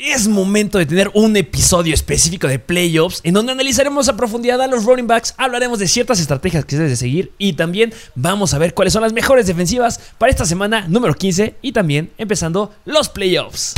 es momento de tener un episodio específico de playoffs en donde analizaremos a profundidad a los running backs, hablaremos de ciertas estrategias que se deben de seguir y también vamos a ver cuáles son las mejores defensivas para esta semana número 15 y también empezando los playoffs.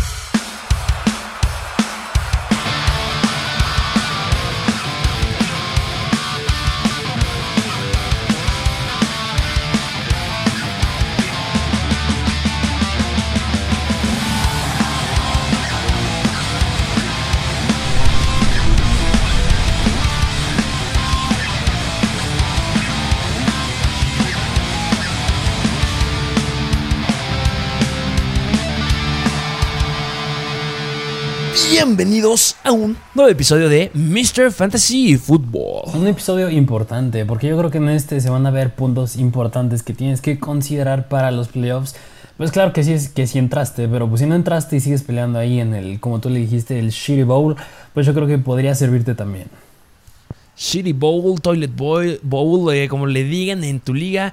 Bienvenidos a un nuevo episodio de Mr. Fantasy Football. Un episodio importante, porque yo creo que en este se van a ver puntos importantes que tienes que considerar para los playoffs. Pues claro que sí, es que sí entraste, pero pues si no entraste y sigues peleando ahí en el, como tú le dijiste, el Shitty Bowl, pues yo creo que podría servirte también. Shitty Bowl, Toilet Bowl, bowl eh, como le digan en tu liga.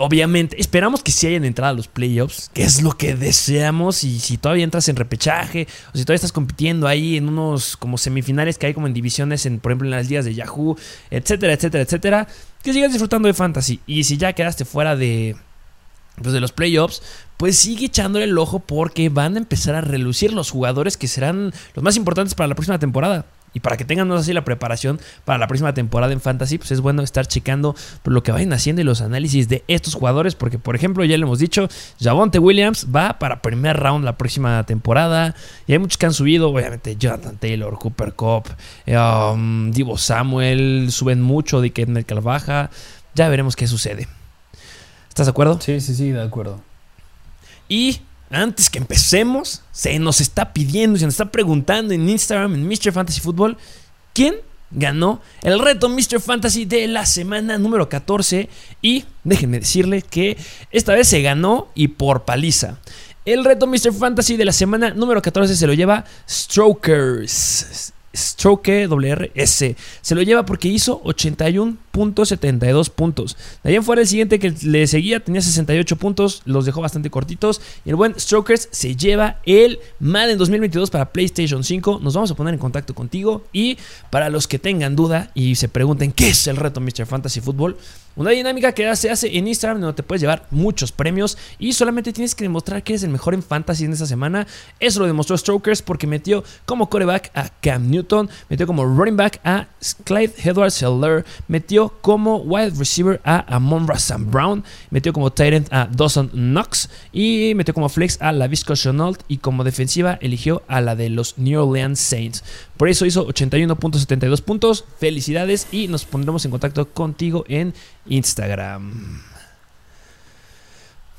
Obviamente, esperamos que sí hayan entrado a los playoffs, que es lo que deseamos. Y si todavía entras en repechaje, o si todavía estás compitiendo ahí en unos como semifinales que hay como en divisiones, en, por ejemplo, en las ligas de Yahoo, etcétera, etcétera, etcétera, que sigas disfrutando de fantasy. Y si ya quedaste fuera de, pues, de los playoffs, pues sigue echándole el ojo porque van a empezar a relucir los jugadores que serán los más importantes para la próxima temporada. Y para que tengan así la preparación para la próxima temporada en Fantasy, pues es bueno estar checando por lo que vayan haciendo y los análisis de estos jugadores. Porque, por ejemplo, ya le hemos dicho, Javonte Williams va para primer round la próxima temporada. Y hay muchos que han subido, obviamente, Jonathan Taylor, Cooper Cup, um, Divo Samuel, suben mucho, en el baja. Ya veremos qué sucede. ¿Estás de acuerdo? Sí, sí, sí, de acuerdo. Y antes que empecemos, se nos está pidiendo, se nos está preguntando en Instagram, en Mr. Fantasy Football, ¿quién ganó el reto Mr. Fantasy de la semana número 14? Y déjenme decirle que esta vez se ganó y por paliza. El reto Mr. Fantasy de la semana número 14 se lo lleva Strokers. Stroke WRS. Se lo lleva porque hizo 81.72 puntos. De ahí en fuera el siguiente que le seguía tenía 68 puntos, los dejó bastante cortitos. Y el buen Strokers se lleva el Madden 2022 para PlayStation 5. Nos vamos a poner en contacto contigo. Y para los que tengan duda y se pregunten qué es el reto Mr. Fantasy Football, una dinámica que se hace en Instagram donde te puedes llevar muchos premios y solamente tienes que demostrar que eres el mejor en fantasy en esta semana. Eso lo demostró Strokers porque metió como coreback a Cam Newton, metió como running back a Clyde Edwards Seller, metió como wide receiver a Amon Sam Brown, metió como end a Dawson Knox y metió como flex a Lavisco Chenault y como defensiva eligió a la de los New Orleans Saints. Por eso hizo 81.72 puntos. Felicidades y nos pondremos en contacto contigo en Instagram.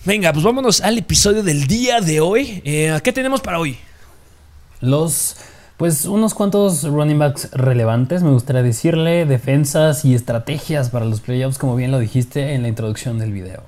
Venga, pues vámonos al episodio del día de hoy. Eh, ¿Qué tenemos para hoy? Los, pues unos cuantos running backs relevantes, me gustaría decirle, defensas y estrategias para los playoffs, como bien lo dijiste en la introducción del video.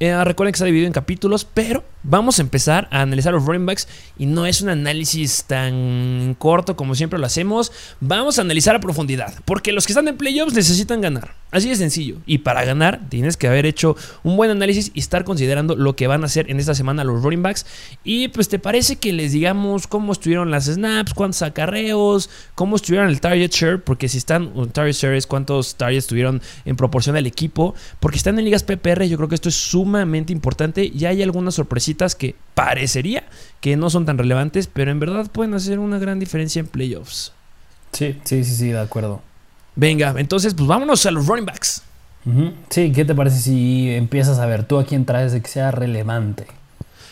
Eh, recuerden que está dividido en capítulos, pero vamos a empezar a analizar los running backs y no es un análisis tan corto como siempre lo hacemos. Vamos a analizar a profundidad, porque los que están en playoffs necesitan ganar. Así de sencillo. Y para ganar tienes que haber hecho un buen análisis y estar considerando lo que van a hacer en esta semana los running backs. Y pues te parece que les digamos cómo estuvieron las snaps, cuántos acarreos, cómo estuvieron el target share, porque si están un target share es cuántos targets estuvieron en proporción al equipo, porque están en ligas PPR, yo creo que esto es sumamente importante y hay algunas sorpresitas que parecería que no son tan relevantes, pero en verdad pueden hacer una gran diferencia en playoffs. Sí, sí, sí, sí, de acuerdo. Venga, entonces pues vámonos a los running backs. Sí, ¿qué te parece si empiezas a ver tú a quién traes de que sea relevante?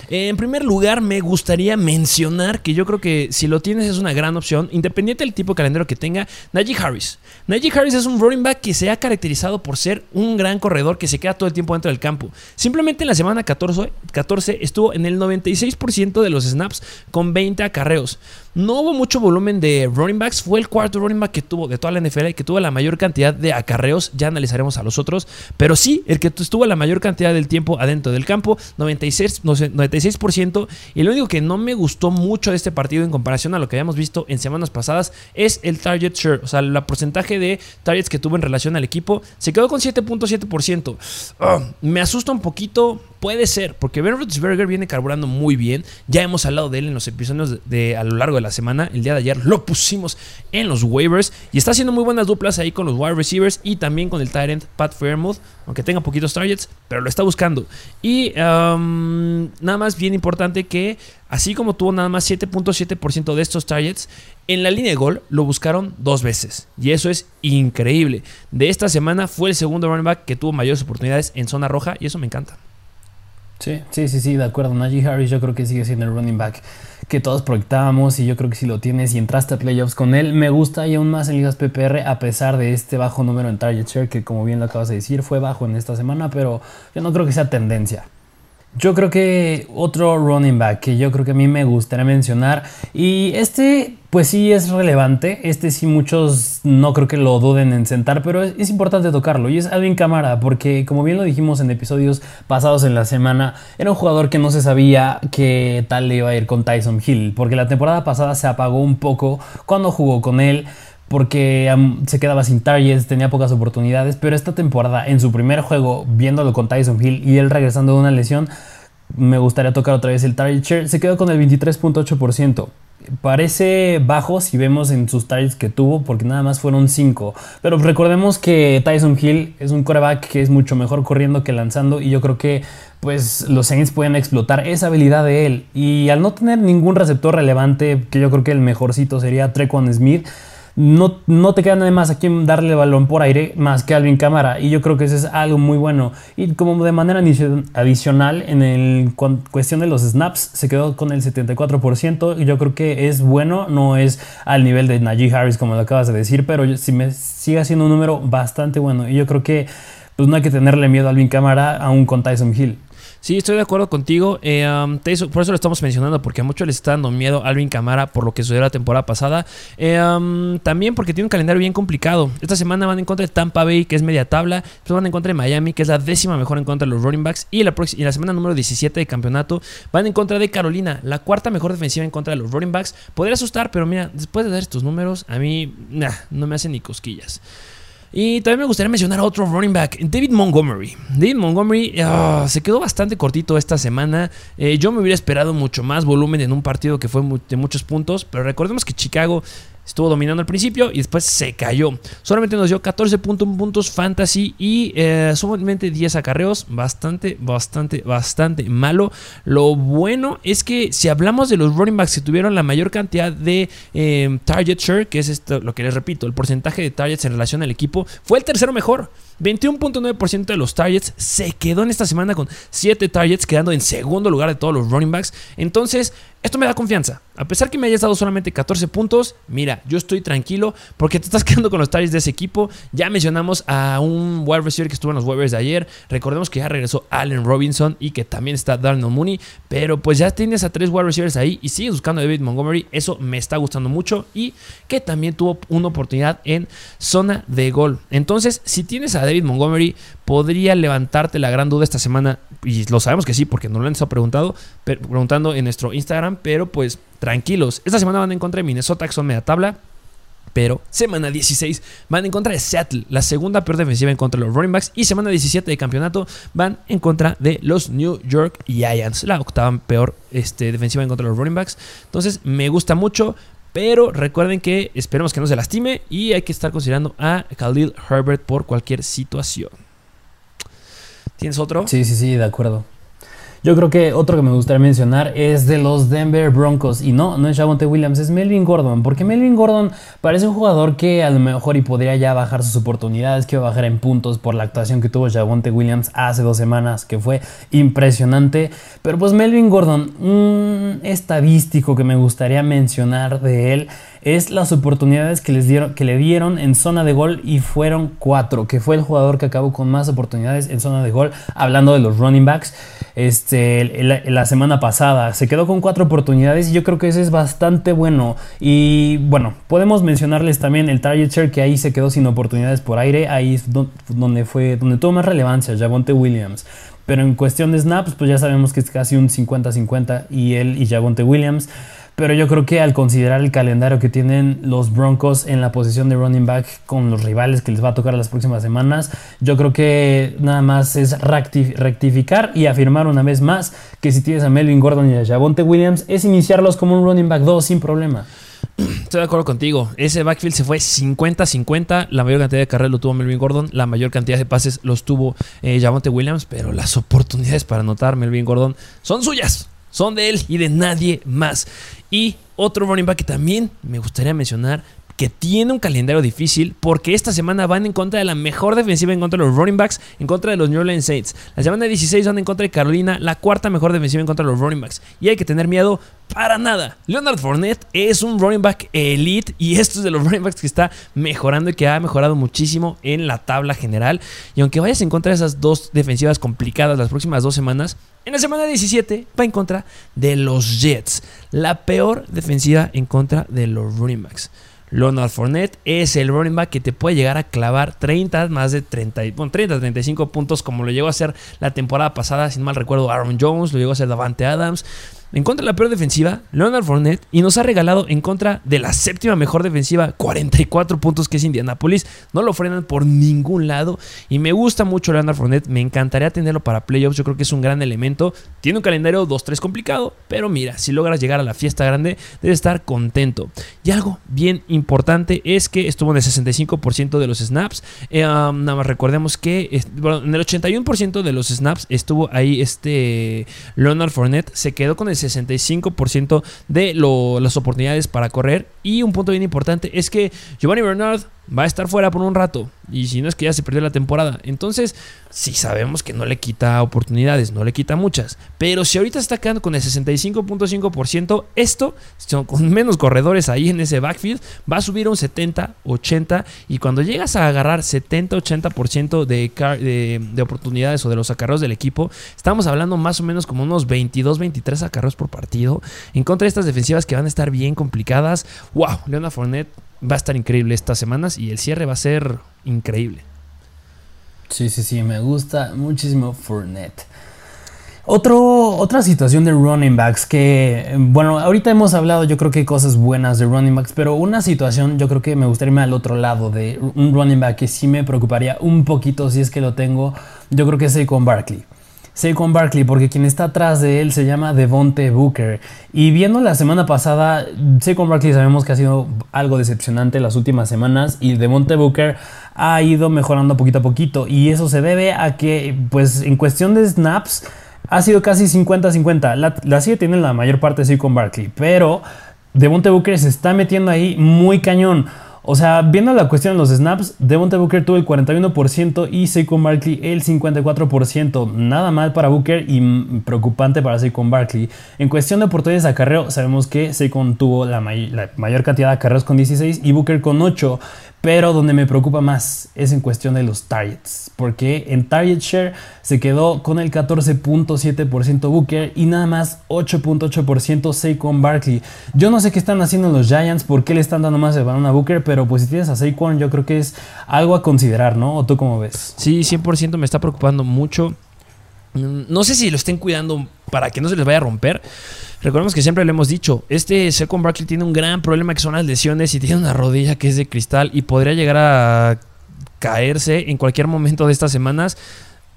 En primer lugar, me gustaría mencionar que yo creo que si lo tienes es una gran opción, independiente del tipo de calendario que tenga, Najee Harris. Najee Harris es un running back que se ha caracterizado por ser un gran corredor que se queda todo el tiempo dentro del campo. Simplemente en la semana 14, 14 estuvo en el 96% de los snaps con 20 acarreos. No hubo mucho volumen de running backs. Fue el cuarto running back que tuvo de toda la NFL, que tuvo la mayor cantidad de acarreos. Ya analizaremos a los otros. Pero sí, el que estuvo la mayor cantidad del tiempo adentro del campo. 96, 56%. Y lo único que no me gustó mucho de este partido en comparación a lo que habíamos visto en semanas pasadas es el target share. O sea, el porcentaje de targets que tuvo en relación al equipo se quedó con 7.7%. Ah, me asusta un poquito Puede ser, porque Ben Roethlisberger viene carburando muy bien. Ya hemos hablado de él en los episodios de, a lo largo de la semana. El día de ayer lo pusimos en los waivers y está haciendo muy buenas duplas ahí con los wide receivers y también con el tight end Pat Fairmouth, aunque tenga poquitos targets, pero lo está buscando. Y nada más bien importante que así como tuvo nada más 7.7% de estos targets, en la línea de gol lo buscaron dos veces. Y eso es increíble. De esta semana fue el segundo running back que tuvo mayores oportunidades en zona roja y eso me encanta. Sí, sí, sí, sí, de acuerdo. Najee Harris yo creo que sigue siendo el running back que todos proyectábamos y yo creo que si lo tienes y entraste a playoffs con él, me gusta y aún más en ligas PPR a pesar de este bajo número en target share que como bien lo acabas de decir fue bajo en esta semana, pero yo no creo que sea tendencia. Yo creo que otro running back que yo creo que a mí me gustaría mencionar y este pues sí es relevante, este sí muchos no creo que lo duden en sentar, pero es, importante tocarlo y es Alvin Camara porque como bien lo dijimos en episodios pasados en la semana, era un jugador que no se sabía qué tal le iba a ir con Tyson Hill porque la temporada pasada se apagó un poco cuando jugó con él porque se quedaba sin targets, tenía pocas oportunidades, pero esta temporada en su primer juego, viéndolo con Tyson Hill y él regresando de una lesión, me gustaría tocar otra vez el target share, se quedó con el 23.8%. Parece bajo si vemos en sus targets que tuvo, porque nada más fueron 5. Pero recordemos que Tyson Hill es un coreback que es mucho mejor corriendo que lanzando, y yo creo que pues los Saints pueden explotar esa habilidad de él. Y al no tener ningún receptor relevante, que yo creo que el mejorcito sería Trequan Smith no, no te queda nada más a quien darle balón por aire más que Alvin Cámara. Y yo creo que eso es algo muy bueno. Y como de manera adicional, en el cuestión de los snaps, se quedó con el 74%. Y yo creo que es bueno, no es al nivel de Najee Harris, como lo acabas de decir, pero si me sigue siendo un número bastante bueno. Y yo creo que pues no hay que tenerle miedo a Alvin Cámara aún con Tyson Hill. Sí, estoy de acuerdo contigo. Eh, por eso lo estamos mencionando, porque a muchos les está dando miedo Alvin Camara por lo que sucedió la temporada pasada. Eh, también porque tiene un calendario bien complicado. Esta semana van en contra de Tampa Bay, que es media tabla. Después van en contra de Miami, que es la décima mejor en contra de los running backs. Y la, y la semana número 17 de campeonato van en contra de Carolina, la cuarta mejor defensiva en contra de los running backs. Podría asustar, pero mira, después de dar estos números, a mí no me hacen ni cosquillas. Y también me gustaría mencionar a otro running back, David Montgomery. David Montgomery ah, se quedó bastante cortito esta semana. Eh, yo me hubiera esperado mucho más volumen en un partido que fue de muchos puntos, pero recordemos que Chicago Estuvo dominando al principio y después se cayó. Solamente nos dio 14 puntos fantasy y eh, solamente 10 acarreos. Bastante, bastante, bastante malo. Lo bueno es que si hablamos de los running backs que tuvieron la mayor cantidad de eh, target share, que es esto, lo que les repito, el porcentaje de targets en relación al equipo, fue el tercero mejor. 21.9% de los targets se quedó en esta semana con 7 targets, quedando en segundo lugar de todos los running backs. Entonces, esto me da confianza. A pesar que me hayas dado solamente 14 puntos, mira, yo estoy tranquilo porque te estás quedando con los targets de ese equipo. Ya mencionamos a un wide receiver que estuvo en los waivers de ayer. Recordemos que ya regresó Allen Robinson y que también está Darnell Mooney. Pero pues ya tienes a tres wide receivers ahí y sigues buscando a David Montgomery. Eso me está gustando mucho y que también tuvo una oportunidad en zona de gol. Entonces, si tienes a David Montgomery, podría levantarte la gran duda esta semana. Y lo sabemos que sí, porque nos lo han estado preguntado, preguntando en nuestro Instagram pero pues tranquilos. Esta semana van en contra de Minnesota, que son media tabla. Pero semana 16 van en contra de Seattle, la segunda peor defensiva en contra de los running backs. Y semana 17 de campeonato van en contra de los New York Giants, la octava peor este, defensiva en contra de los running backs. Entonces me gusta mucho. Pero recuerden que esperemos que no se lastime y hay que estar considerando a Khalil Herbert por cualquier situación. ¿Tienes otro? Sí, sí, sí, de acuerdo. Yo creo que otro que me gustaría mencionar es de los Denver Broncos. Y no, no es Javonte Williams, es Melvin Gordon. Porque Melvin Gordon parece un jugador que a lo mejor y podría ya bajar sus oportunidades, que va a bajar en puntos por la actuación que tuvo Javonte Williams hace dos semanas, que fue impresionante. Pero pues Melvin Gordon, un estadístico que me gustaría mencionar de él es las oportunidades que, les dieron, que le dieron en zona de gol y fueron cuatro, que fue el jugador que acabó con más oportunidades en zona de gol, hablando de los running backs. Este, la, semana pasada se quedó con cuatro oportunidades y yo creo que eso es bastante bueno. Y bueno, podemos mencionarles también el target share que ahí se quedó sin oportunidades por aire, ahí es donde fue donde tuvo más relevancia Javonte Williams. Pero en cuestión de snaps, pues ya sabemos que es casi un 50-50 y él y Javonte Williams. Pero yo creo que al considerar el calendario que tienen los Broncos en la posición de running back con los rivales que les va a tocar las próximas semanas, yo creo que nada más es rectificar y afirmar una vez más que si tienes a Melvin Gordon y a Javonte Williams, es iniciarlos como un running back 2 sin problema. Estoy de acuerdo contigo. Ese backfield se fue 50-50. La mayor cantidad de carreras lo tuvo Melvin Gordon. La mayor cantidad de pases los tuvo eh, Javonte Williams. Pero las oportunidades para anotar Melvin Gordon son suyas son de él y de nadie más. Y otro running back que también me gustaría mencionar, que tiene un calendario difícil porque esta semana van en contra de la mejor defensiva en contra de los running backs, en contra de los New Orleans Saints. La semana 16 van en contra de Carolina, la cuarta mejor defensiva en contra de los running backs. Y hay que tener miedo para nada. Leonard Fournette es un running back elite y esto es de los running backs que está mejorando y que ha mejorado muchísimo en la tabla general. Y aunque vayas en contra de esas dos defensivas complicadas las próximas dos semanas, en la semana 17 va en contra de los Jets, la peor defensiva en contra de los running backs. Leonard Fournette es el running back que te puede llegar a clavar 30, más de 30, bueno, 30, 35 puntos como lo llegó a hacer la temporada pasada, sin mal recuerdo Aaron Jones, lo llegó a hacer Davante Adams en contra de la peor defensiva, Leonard Fournette, y nos ha regalado en contra de la séptima mejor defensiva 44 puntos que es Indianapolis. No lo frenan por ningún lado y me gusta mucho Leonard Fournette, me encantaría tenerlo para playoffs, yo creo que es un gran elemento. Tiene un calendario 2-3 complicado, pero mira, si logras llegar a la fiesta grande, debe estar contento. Y algo bien importante es que estuvo en el 65% de los snaps. Eh, um, nada más recordemos que en el 81% de los snaps estuvo ahí este Leonard Fournette, se quedó con el 65% de las oportunidades para correr. Y un punto bien importante es que Giovanni Bernard va a estar fuera por un rato. Y si no es que ya se perdió la temporada. Entonces, si sabemos que no le quita oportunidades, no le quita muchas. Pero si ahorita está quedando con el 65.5%, esto, con menos corredores ahí en ese backfield, va a subir a un 70, 80. Y cuando llegas a agarrar 70, 80% de, de, de oportunidades o de los acarreos del equipo, estamos hablando más o menos como unos 22, 23 acarreos por partido. En contra de estas defensivas que van a estar bien complicadas. ¡Wow! Leona Fournette va a estar increíble estas semanas y el cierre va a ser increíble. Sí, sí, sí, me gusta muchísimo Fournette. Otro, otra situación de running backs que, bueno, ahorita hemos hablado yo creo que cosas buenas de running backs, pero una situación yo creo que me gustaría irme al otro lado de un running back que sí me preocuparía un poquito si es que lo tengo, yo creo que es con Barkley. Saquon Barkley, porque quien está atrás de él se llama Devonte Booker. Y viendo la semana pasada, Saquon Barkley sabemos que ha sido algo decepcionante las últimas semanas y Devonte Booker ha ido mejorando poquito a poquito. Y eso se debe a que, pues, en cuestión de snaps, ha sido casi 50-50. La, la sigue tiene la mayor parte de Saquon Barkley, pero Devonte Booker se está metiendo ahí muy cañón. O sea, viendo la cuestión de los snaps, Devonta Booker tuvo el 41% y Saquon Barkley el 54%. Nada mal para Booker y preocupante para Saquon Barkley. En cuestión de oportunidades de acarreo, sabemos que Saquon tuvo la, mayor cantidad de acarreos con 16 y Booker con 8. Pero donde me preocupa más es en cuestión de los targets, porque en target share se quedó con el 14.7% Booker y nada más 8.8% Saquon Barkley. Yo no sé qué están haciendo los Giants, por qué le están dando más el balón a Booker, pero pues si tienes a Saquon yo creo que es algo a considerar, ¿no? ¿O tú cómo ves? Sí, 100% me está preocupando mucho. No sé si lo estén cuidando para que no se les vaya a romper. Recordemos que siempre le hemos dicho, este Second Barkley tiene un gran problema que son las lesiones y tiene una rodilla que es de cristal y podría llegar a caerse en cualquier momento de estas semanas.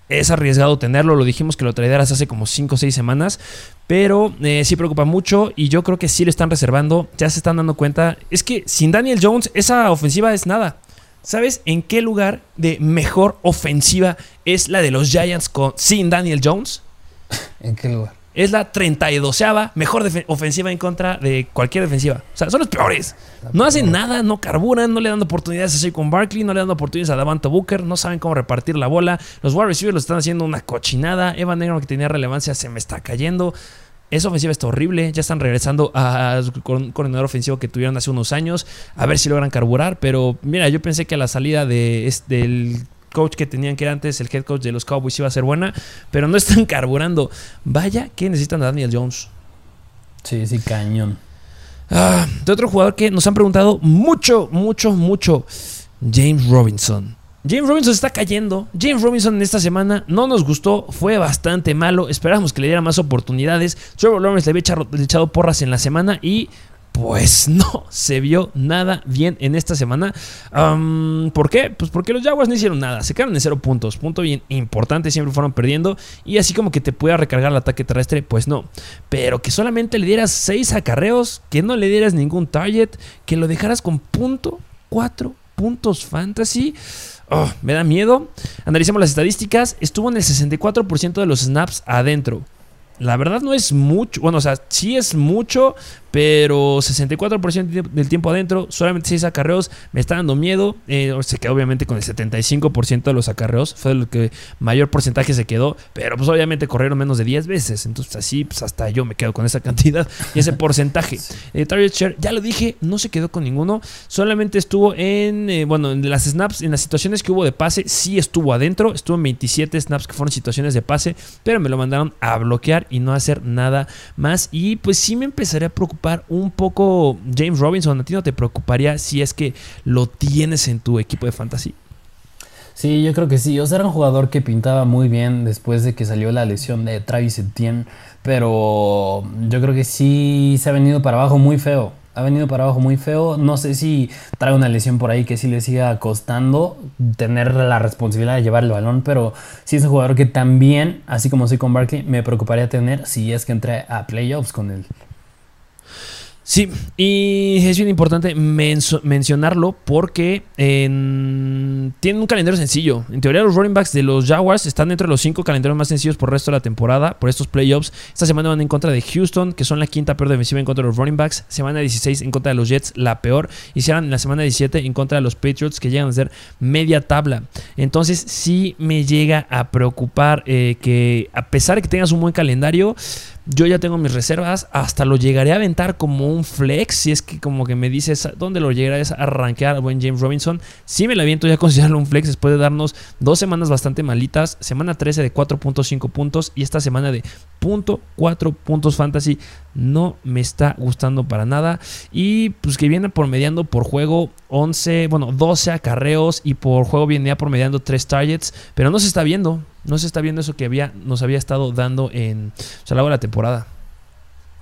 Es arriesgado tenerlo, lo dijimos que lo traerías hace como 5 o 6 semanas, pero eh, sí preocupa mucho y yo creo que sí lo están reservando, ya se están dando cuenta. Es que sin Daniel Jones esa ofensiva es nada. ¿Sabes en qué lugar de mejor ofensiva es la de los Giants con, sin Daniel Jones? ¿En qué lugar? Es la 32 mejor ofensiva en contra de cualquier defensiva. O sea, son los peores. No hacen nada, no carburan, no le dan oportunidades a con Barkley, no le dan oportunidades a Davante Booker, no saben cómo repartir la bola. Los wide receivers lo están haciendo una cochinada. Evan Negro, que tenía relevancia, se me está cayendo. Esa ofensiva está horrible. Ya están regresando a su coordinador ofensivo que tuvieron hace unos años. A ver si logran carburar. Pero mira, yo pensé que a la salida de, del coach que tenían que era antes, el head coach de los Cowboys iba a ser buena, pero no están carburando. Vaya que necesitan a Daniel Jones. Sí, sí, cañón. Ah, de otro jugador que nos han preguntado mucho, mucho, mucho. James Robinson. James Robinson está cayendo. James Robinson en esta semana no nos gustó, fue bastante malo. Esperábamos que le diera más oportunidades. Trevor Lawrence le había echado, porras en la semana y pues no se vio nada bien en esta semana. ¿Por qué? Pues porque los Jaguars no hicieron nada. Se quedaron en cero puntos. Punto bien importante. Siempre fueron perdiendo. Y así como que te pueda recargar el ataque terrestre, pues no. Pero que solamente le dieras seis acarreos. Que no le dieras ningún target. Que lo dejaras con punto cuatro puntos fantasy. Oh, me da miedo. Analicemos las estadísticas. Estuvo en el 64% de los snaps adentro. La verdad no es mucho. Bueno, o sea, sí es mucho, pero 64% del tiempo adentro, solamente 6 acarreos, me está dando miedo. Eh, se quedó obviamente con el 75% de los acarreos, fue el que mayor porcentaje se quedó, pero pues obviamente corrieron menos de 10 veces, entonces así pues hasta yo me quedo con esa cantidad y ese porcentaje. Eh, target share, ya lo dije, no se quedó con ninguno, solamente estuvo en, eh, bueno, en las snaps, en las situaciones que hubo de pase, sí estuvo adentro, estuvo en 27 snaps que fueron situaciones de pase, pero me lo mandaron a bloquear y no hacer nada más y pues sí me empezaré a preocupar un poco James Robinson? ¿A ti no te preocuparía si es que lo tienes en tu equipo de fantasy? Sí, yo creo que sí. O sea, era un jugador que pintaba muy bien después de que salió la lesión de Travis Etienne. Pero yo creo que sí se ha venido para abajo muy feo. Ha venido para abajo muy feo. No sé si trae una lesión por ahí que sí le siga costando tener la responsabilidad de llevar el balón. Pero sí es un jugador que también, así como soy con Barkley, me preocuparía tener si es que entre a playoffs con él. Sí, y es bien importante mencionarlo porque tienen un calendario sencillo. En teoría, los running backs de los Jaguars están dentro de los cinco calendarios más sencillos por el resto de la temporada, por estos playoffs. Esta semana van en contra de Houston, que son la quinta peor defensiva en contra de los running backs. Semana 16 en contra de los Jets, la peor. Y la semana 17 en contra de los Patriots, que llegan a ser media tabla. Entonces, sí me llega a preocupar eh, que, a pesar de que tengas un buen calendario, yo ya tengo mis reservas, hasta lo llegaré a aventar como un flex, si es que como que me dices, ¿dónde lo llegaré a arranquear al buen James Robinson? Sí me lo aviento ya considerarlo un flex después de darnos dos semanas bastante malitas, semana 13 de 4.5 puntos y esta semana de .4 puntos fantasy no me está gustando para nada y pues que viene por mediando por juego 11, bueno, 12 acarreos y por juego viene por mediando 3 targets, pero no se está viendo. No se está viendo eso que había, nos había estado dando en o sea, de la temporada.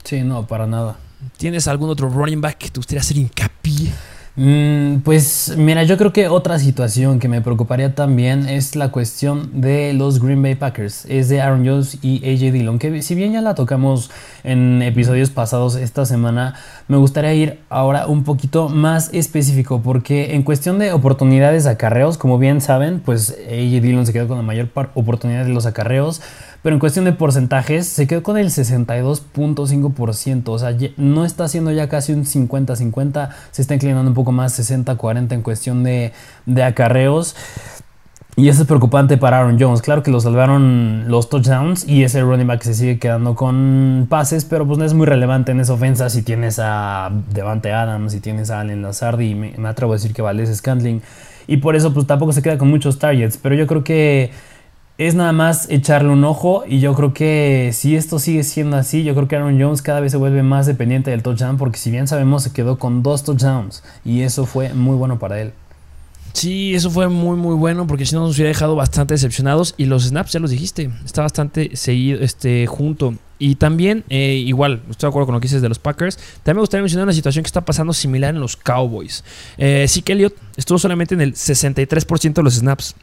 Sí, no, para nada. ¿Tienes algún otro running back que te gustaría hacer hincapié? Mm, pues mira, yo creo que otra situación que me preocuparía también es la cuestión de los Green Bay Packers. Es de Aaron Jones y AJ Dillon, que si bien ya la tocamos en episodios pasados esta semana, me gustaría ir ahora un poquito más específico, porque en cuestión de oportunidades acarreos, como bien saben, pues AJ Dillon se quedó con la mayor oportunidad de los acarreos. Pero en cuestión de porcentajes, se quedó con el 62.5%. O sea, no está haciendo ya casi un 50-50. Se está inclinando un poco más 60-40 en cuestión de, de acarreos. Y eso es preocupante para Aaron Jones. Claro que lo salvaron los touchdowns y ese running back se sigue quedando con pases, pero pues no es muy relevante en esa ofensa si tienes a Devante Adams, si tienes a Allen Lazard y me, me atrevo a decir que Valdez Scantling. Y por eso pues tampoco se queda con muchos targets. Pero yo creo que es nada más echarle un ojo y yo creo que si esto sigue siendo así, yo creo que Aaron Jones cada vez se vuelve más dependiente del touchdown porque si bien sabemos se quedó con dos touchdowns y eso fue muy bueno para él. Sí, eso fue muy muy bueno porque si no nos hubiera dejado bastante decepcionados y los snaps ya los dijiste, está bastante seguido este junto. Y también, eh, igual, estoy de acuerdo con lo que dices de los Packers. También me gustaría mencionar una situación que está pasando similar en los Cowboys. Eh, sí que Elliott estuvo solamente en el 63% de los snaps.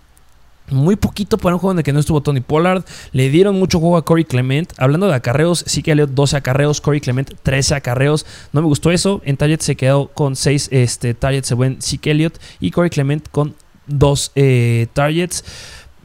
Muy poquito para un juego en el que no estuvo Tony Pollard. Le dieron mucho juego a Corey Clement. Hablando de acarreos, sí que le 12 acarreos, Corey Clement 13 acarreos. No me gustó eso. En target se quedó con 6 este, targets según Zeke Elliott y Corey Clement con 2 eh, targets.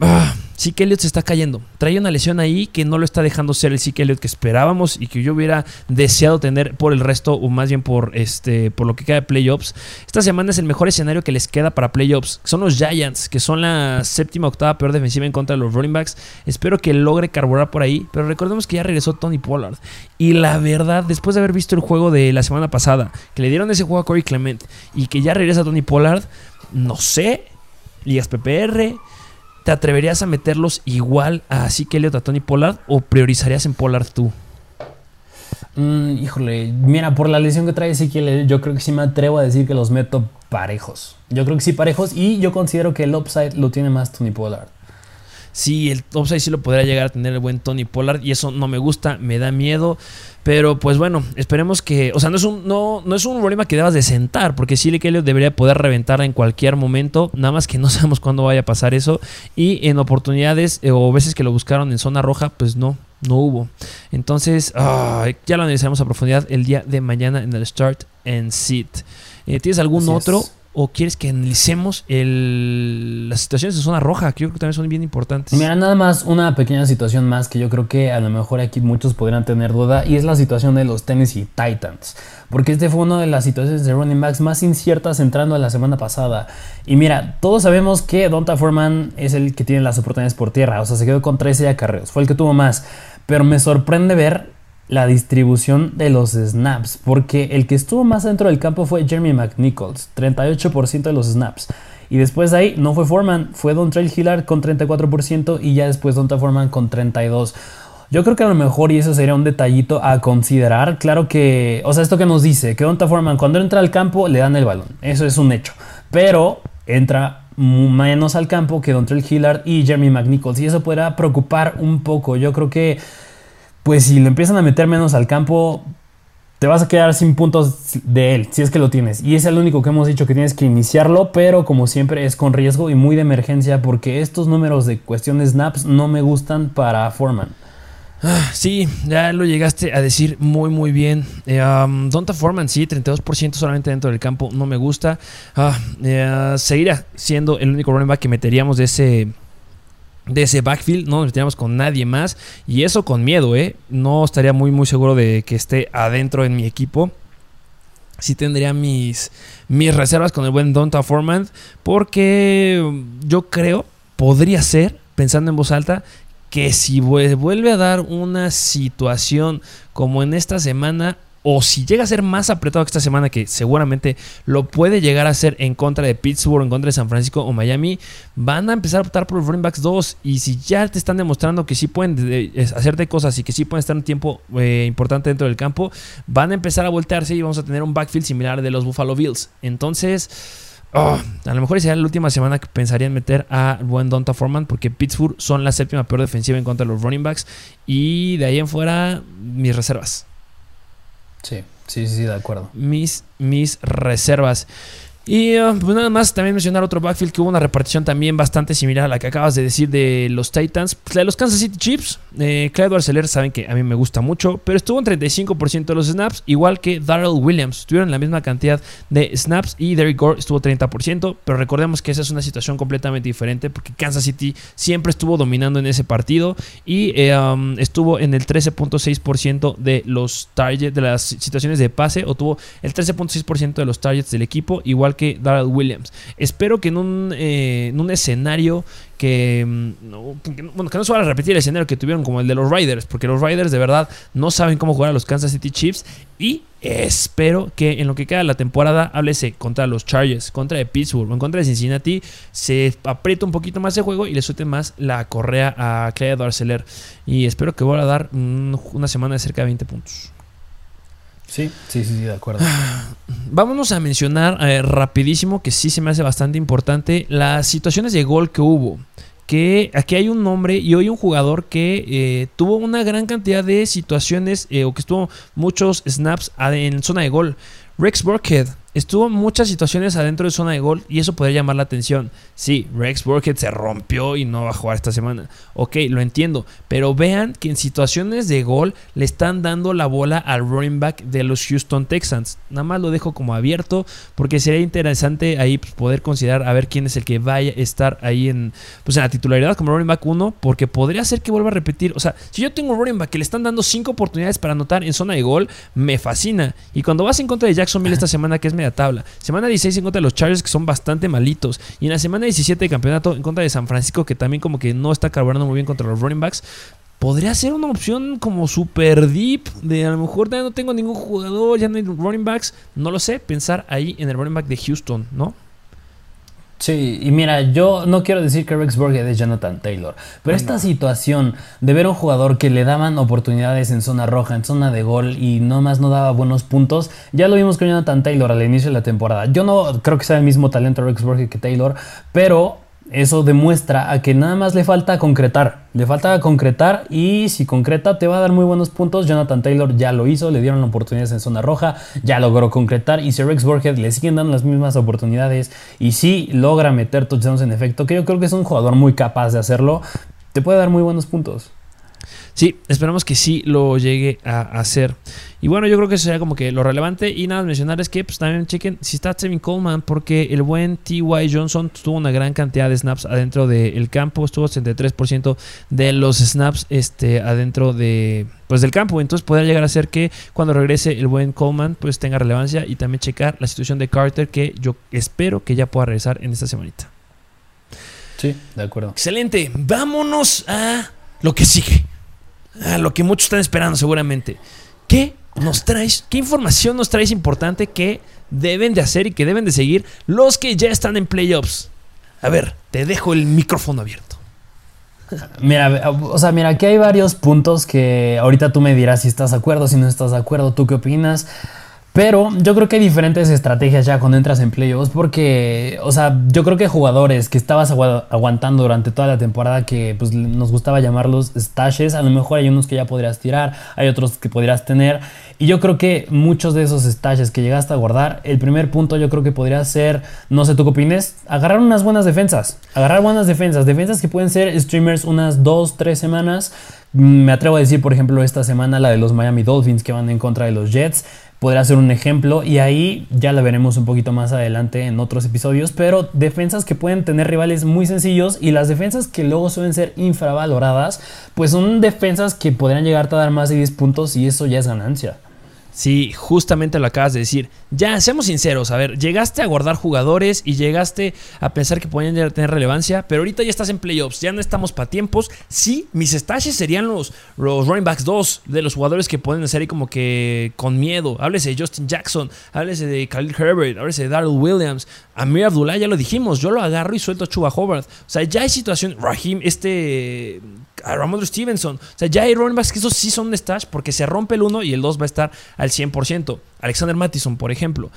Ah, sí se está cayendo. Trae una lesión ahí que no lo está dejando ser el sí que Elliott que esperábamos y que yo hubiera deseado tener por el resto, o más bien por este por lo que queda de playoffs. Esta semana es el mejor escenario que les queda para playoffs. Son los Giants, que son la séptima octava peor defensiva en contra de los running backs. Espero que logre carburar por ahí. Pero recordemos que ya regresó Tony Pollard. Y la verdad, después de haber visto el juego de la semana pasada, que le dieron ese juego a Corey Clement y que ya regresa Tony Pollard, no sé. Ligas PPR ¿Te atreverías a meterlos igual así que Elliot a Tony Pollard o priorizarías en Pollard tú? Mm, híjole, mira, por la lesión que trae Ezequiel, yo creo que sí me atrevo a decir que los meto parejos. Yo creo que sí parejos y yo considero que el upside lo tiene más Tony Pollard. Sí, el upside sí lo podría llegar a tener el buen Tony Pollard y eso no me gusta, me da miedo. Pero pues bueno, esperemos que. O sea, no es un, no, no es un problema que debas de sentar, porque Silly Kelly debería poder reventar en cualquier momento. Nada más que no sabemos cuándo vaya a pasar eso. Y en oportunidades eh, o veces que lo buscaron en zona roja, pues no, no hubo. Entonces, ya lo analizaremos a profundidad el día de mañana en el Start and Sit. Eh, ¿Tienes algún otro? ¿O quieres que analicemos las situaciones de zona roja? Que yo creo que también son bien importantes. Mira, nada más una pequeña situación más que yo creo que a lo mejor aquí muchos podrían tener duda y es la situación de los Tennessee Titans. Porque este fue una de las situaciones de running backs más inciertas entrando a la semana pasada. Y mira, todos sabemos que Donta Foreman es el que tiene las oportunidades por tierra. O sea, se quedó con 13 acarreos. Fue el que tuvo más. Pero me sorprende ver la distribución de los snaps, porque el que estuvo más dentro del campo fue Jeremy McNichols, 38% de los snaps. Y después de ahí no fue Foreman, fue Don Trail Hillard con 34% y ya después Donta Foreman con 32%. Yo creo que a lo mejor, y eso sería un detallito a considerar, claro que, o sea, esto que nos dice, que Donta Foreman cuando entra al campo le dan el balón, eso es un hecho, pero entra menos al campo que Don Trail Hillard y Jeremy McNichols y eso podrá preocupar un poco. Yo creo que pues si lo empiezan a meter menos al campo, te vas a quedar sin puntos de él, si es que lo tienes. Y es el único que hemos dicho que tienes que iniciarlo, pero como siempre es con riesgo y muy de emergencia porque estos números de cuestión de snaps no me gustan para Foreman. Ah, sí, ya lo llegaste a decir muy muy bien. Eh, um, Donta Foreman, sí, 32% solamente dentro del campo, no me gusta. Ah, eh, seguirá siendo el único running que meteríamos de ese de ese backfield, no nos metíamos con nadie más y eso con miedo, ¿eh? No estaría muy muy seguro de que esté adentro en mi equipo. Sí tendría mis, mis reservas con el buen Donta Foreman porque yo creo, podría ser, pensando en voz alta, que si vuelve a dar una situación como en esta semana, o si llega a ser más apretado que esta semana, que seguramente lo puede llegar a ser en contra de Pittsburgh, en contra de San Francisco o Miami, van a empezar a optar por los running backs 2. Y si ya te están demostrando que sí pueden hacerte cosas y que sí pueden estar un tiempo eh, importante dentro del campo, van a empezar a voltearse y vamos a tener un backfield similar de los Buffalo Bills. Entonces. Oh, a lo mejor sería la última semana que pensaría en meter a buen Donta Foreman porque Pittsburgh son la séptima peor defensiva en contra de los running backs y de ahí en fuera mis reservas. Sí, sí, sí, de acuerdo. Mis, mis reservas. Y uh, pues nada más también mencionar otro backfield que hubo una repartición también bastante similar a la que acabas de decir de los Titans. Pues la de los Kansas City Chiefs. Eh, Clyde Arcelor saben que a mí me gusta mucho, pero estuvo en 35% de los snaps, igual que Darrell Williams. Estuvieron la misma cantidad de snaps y Derrick Gore estuvo 30%, pero recordemos que esa es una situación completamente diferente porque Kansas City siempre estuvo dominando en ese partido y eh, um, estuvo en el 13.6% de los targets, de las situaciones de pase, o tuvo el 13.6% de los targets del equipo, igual que que Darrell Williams. Espero que en un, eh, en un escenario que mm, no, bueno, que no se vaya a repetir el escenario que tuvieron como el de los Riders, porque los Riders de verdad no saben cómo jugar a los Kansas City Chiefs y espero que en lo que queda de la temporada, háblese contra los Chargers, contra de Pittsburgh en contra de Cincinnati, se aprieta un poquito más el juego y le suelte más la correa a Clay Darceler y espero que vuelva a dar una semana de cerca de 20 puntos. Sí, sí, sí, de acuerdo. Vámonos a mencionar eh, rapidísimo, que sí se me hace bastante importante, las situaciones de gol que hubo. Que aquí hay un nombre y hoy un jugador que eh, tuvo una gran cantidad de situaciones eh, o que estuvo muchos snaps en zona de gol. Rex Burkhead Estuvo en muchas situaciones adentro de zona de gol y eso podría llamar la atención. Sí, Rex Burkhead se rompió y no va a jugar esta semana. Ok, lo entiendo. Pero vean que en situaciones de gol le están dando la bola al running back de los Houston Texans. Nada más lo dejo como abierto porque sería interesante ahí poder considerar a ver quién es el que vaya a estar ahí en, pues, en la titularidad como running back 1 porque podría ser que vuelva a repetir. O sea, si yo tengo un running back que le están dando 5 oportunidades para anotar en zona de gol, me fascina. Y cuando vas en contra de Jacksonville esta semana que es media tabla. Semana 16 en contra de los Chargers que son bastante malitos. Y en la semana 17 de campeonato en contra de San Francisco que también como que no está carburando muy bien contra los running backs. Podría ser una opción como super deep de a lo mejor ya no tengo ningún jugador, ya no hay running backs. No lo sé, pensar ahí en el running back de Houston, ¿no? Sí, y mira, yo no quiero decir que Rex Burkhead es Jonathan Taylor, pero esta situación de ver a un jugador que le daban oportunidades en zona roja, en zona de gol y nomás no daba buenos puntos, ya lo vimos con Jonathan Taylor al inicio de la temporada. Yo no creo que sea el mismo talento Rex Burkhead que Taylor, pero eso demuestra a que nada más le falta concretar. Le falta concretar y si concreta te va a dar muy buenos puntos. Jonathan Taylor ya lo hizo, le dieron oportunidades en zona roja, ya logró concretar y si Rex le siguen dando las mismas oportunidades y si logra meter touchdowns en efecto, que yo creo que es un jugador muy capaz de hacerlo, te puede dar muy buenos puntos. Sí, esperamos que sí lo llegue a hacer. Y bueno, yo creo que eso sería como que lo relevante. Y nada, mencionar es que pues también chequen si está Tevin Coleman, porque el buen T.Y. Johnson tuvo una gran cantidad de snaps adentro del campo. Estuvo 63% de los snaps este, adentro de, pues, del campo. Entonces podría llegar a ser que cuando regrese el buen Coleman, pues tenga relevancia. Y también checar la situación de Carter, que yo espero que ya pueda regresar en esta semanita. Sí, de acuerdo. Excelente. Vámonos a lo que sigue lo que muchos están esperando seguramente. ¿Qué nos traes? ¿Qué información nos traes importante que deben de hacer y que deben de seguir los que ya están en playoffs? A ver, te dejo el micrófono abierto. Mira, o sea, mira, aquí hay varios puntos que ahorita tú me dirás si estás de acuerdo, si no estás de acuerdo, tú qué opinas. Pero yo creo que hay diferentes estrategias ya cuando entras en playoffs porque, o sea, yo creo que jugadores que estabas aguantando durante toda la temporada que pues, nos gustaba llamarlos stashes, a lo mejor hay unos que ya podrías tirar, hay otros que podrías tener. Y yo creo que muchos de esos stashes que llegaste a guardar, el primer punto yo creo que podría ser, no sé tú qué opines, agarrar unas buenas defensas. Agarrar buenas defensas, defensas que pueden ser streamers unas dos, tres semanas. Me atrevo a decir, por ejemplo, esta semana la de los Miami Dolphins que van en contra de los Jets podrá ser un ejemplo y ahí ya la veremos un poquito más adelante en otros episodios, pero defensas que pueden tener rivales muy sencillos y las defensas que luego suelen ser infravaloradas, pues son defensas que podrían llegar a dar más de 10 puntos y eso ya es ganancia. Sí, justamente lo acabas de decir. Ya, seamos sinceros, a ver, llegaste a guardar jugadores y llegaste a pensar que podían tener relevancia, pero ahorita ya estás en playoffs, ya no estamos para tiempos. Sí, mis stashes serían los, los running backs 2 de los jugadores que pueden ser ahí como que con miedo. Háblese de Justin Jackson, háblese de Khalil Herbert, háblese de Darrell Williams, Amir Abdullah, ya lo dijimos, yo lo agarro y suelto a Chuba Hobart. O sea, ya hay situación, Raheem, este a Ramondre Stevenson. O sea, ya hay running backs que esos sí son un stash porque se rompe el 1 y el 2 va a estar al 100%. Alexander Mattison, por ejemplo.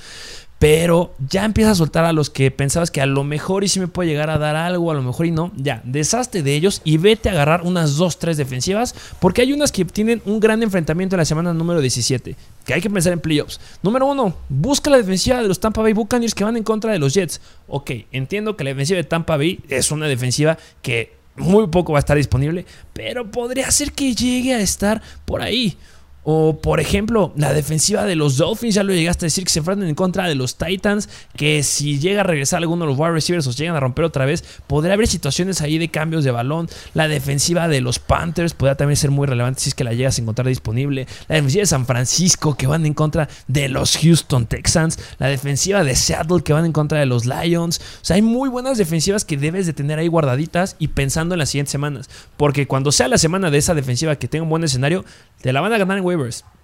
Pero ya empieza a soltar a los que pensabas que a lo mejor y si me puede llegar a dar algo, a lo mejor y no. Ya, deshazte de ellos y vete a agarrar unas 2, 3 defensivas. Porque hay unas que tienen un gran enfrentamiento en la semana número 17. Que hay que pensar en playoffs. Número 1, busca la defensiva de los Tampa Bay Buccaneers que van en contra de los Jets. Ok, entiendo que la defensiva de Tampa Bay es una defensiva que muy poco va a estar disponible, pero podría ser que llegue a estar por ahí. O, por ejemplo, la defensiva de los Dolphins, ya lo llegaste a decir, que se enfrentan en contra de los Titans, que si llega a regresar alguno de los wide receivers o llegan a romper otra vez, podría haber situaciones ahí de cambios de balón. La defensiva de los Panthers podría también ser muy relevante si es que la llegas a encontrar disponible. La defensiva de San Francisco, que van en contra de los Houston Texans. La defensiva de Seattle, que van en contra de los Lions. O sea, hay muy buenas defensivas que debes de tener ahí guardaditas y pensando en las siguientes semanas. Porque cuando sea la semana de esa defensiva que tenga un buen escenario, te la van a ganar en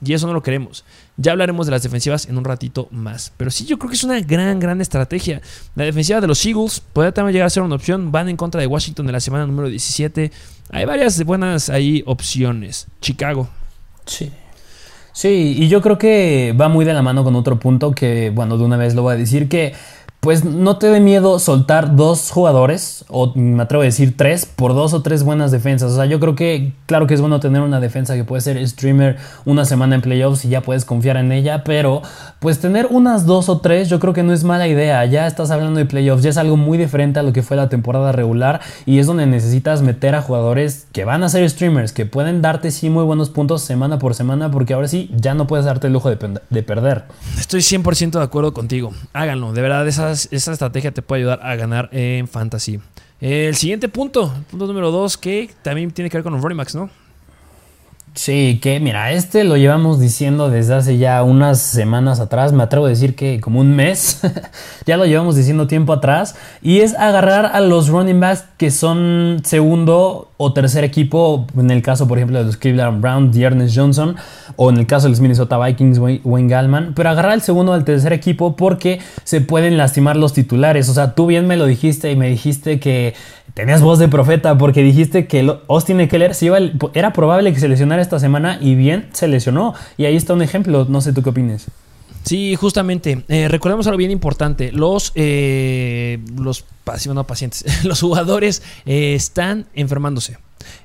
y eso no lo queremos. Ya hablaremos de las defensivas en un ratito más. Pero sí, yo creo que es una gran, gran estrategia. La defensiva de los Eagles puede también llegar a ser una opción. Van en contra de Washington de la semana número 17. Hay varias buenas ahí opciones. Chicago. Sí. Sí, y yo creo que va muy de la mano con otro punto que, bueno, de una vez lo voy a decir, que pues no te dé miedo soltar dos jugadores, o me atrevo a decir tres, por dos o tres buenas defensas. O sea, yo creo que, claro que es bueno tener una defensa que puede ser streamer una semana en playoffs y ya puedes confiar en ella, pero pues tener unas dos o tres yo creo que no es mala idea. Ya estás hablando de playoffs, ya es algo muy diferente a lo que fue la temporada regular y es donde necesitas meter a jugadores que van a ser streamers, que pueden darte sí muy buenos puntos semana por semana, porque ahora sí ya no puedes darte el lujo de, de perder. Estoy 100% de acuerdo contigo. Háganlo, de verdad, esas esa estrategia te puede ayudar a ganar en fantasy. El siguiente punto, punto número 2, que también tiene que ver con los running ¿no? Sí, que mira, este lo llevamos diciendo desde hace ya unas semanas atrás, me atrevo a decir que como un mes, ya lo llevamos diciendo tiempo atrás, y es agarrar a los running backs que son segundo o tercer equipo, en el caso por ejemplo de los Cleveland Browns, Ernest Johnson, o en el caso de los Minnesota Vikings, Wayne Gallman, pero agarrar al segundo o al tercer equipo porque se pueden lastimar los titulares, o sea, tú bien me lo dijiste y me dijiste que tenías voz de profeta porque dijiste que Austin Eckler se iba, era probable que se lesionara esta semana y bien se lesionó. Y ahí está un ejemplo, no sé tú qué opinas. Sí, justamente. Eh, recordemos algo bien importante. Los, eh, los pacientes, los jugadores eh, están enfermándose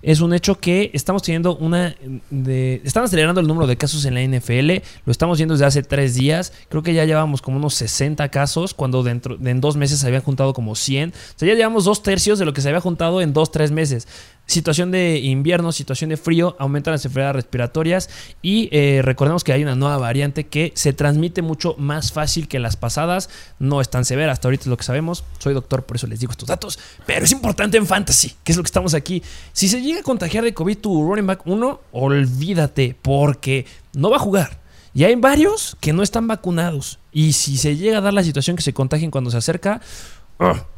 es un hecho que estamos teniendo una... De, están acelerando el número de casos en la NFL, lo estamos viendo desde hace tres días, creo que ya llevamos como unos 60 casos, cuando dentro, en dos meses se habían juntado como 100, o sea, ya llevamos dos tercios de lo que se había juntado en dos, tres meses. Situación de invierno, situación de frío, aumentan las enfermedades respiratorias y eh, recordemos que hay una nueva variante que se transmite mucho más fácil que las pasadas, no es tan severa, hasta ahorita es lo que sabemos, soy doctor, por eso les digo estos datos, pero es importante en fantasy, que es lo que estamos aquí. Si se llega a contagiar de COVID tu running back 1, olvídate, porque no va a jugar. Y hay varios que no están vacunados. Y si se llega a dar la situación que se contagien cuando se acerca,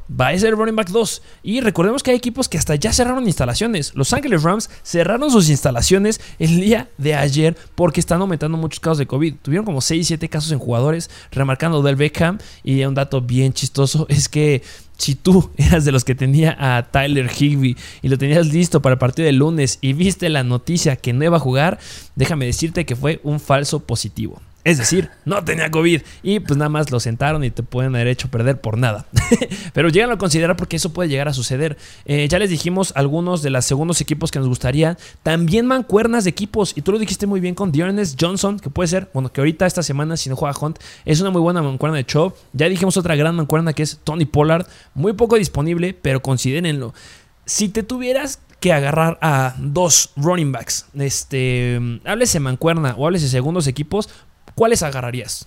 va a ser running back 2. Y recordemos que hay equipos que hasta ya cerraron instalaciones. Los Angeles Rams cerraron sus instalaciones el día de ayer porque están aumentando muchos casos de COVID. Tuvieron como 6, 7 casos en jugadores, remarcando del Beckham. Y un dato bien chistoso es que si tú eras de los que tenía a Tyler Higby y lo tenías listo para el partido del lunes y viste la noticia que no iba a jugar, déjame decirte que fue un falso positivo. Es decir, no tenía COVID. Y pues nada más lo sentaron y te pueden haber hecho perder por nada. Pero llegan a considerar porque eso puede llegar a suceder. Eh, ya les dijimos algunos de los segundos equipos que nos gustaría. También mancuernas de equipos. Y tú lo dijiste muy bien con Dearness Johnson, que puede ser, bueno, que ahorita esta semana, si no juega Hunt, es una muy buena mancuerna de Chop. Ya dijimos otra gran mancuerna que es Tony Pollard. Muy poco disponible, pero considérenlo. Si te tuvieras que agarrar a dos running backs, este, háblese mancuerna o háblese segundos equipos, ¿cuáles agarrarías?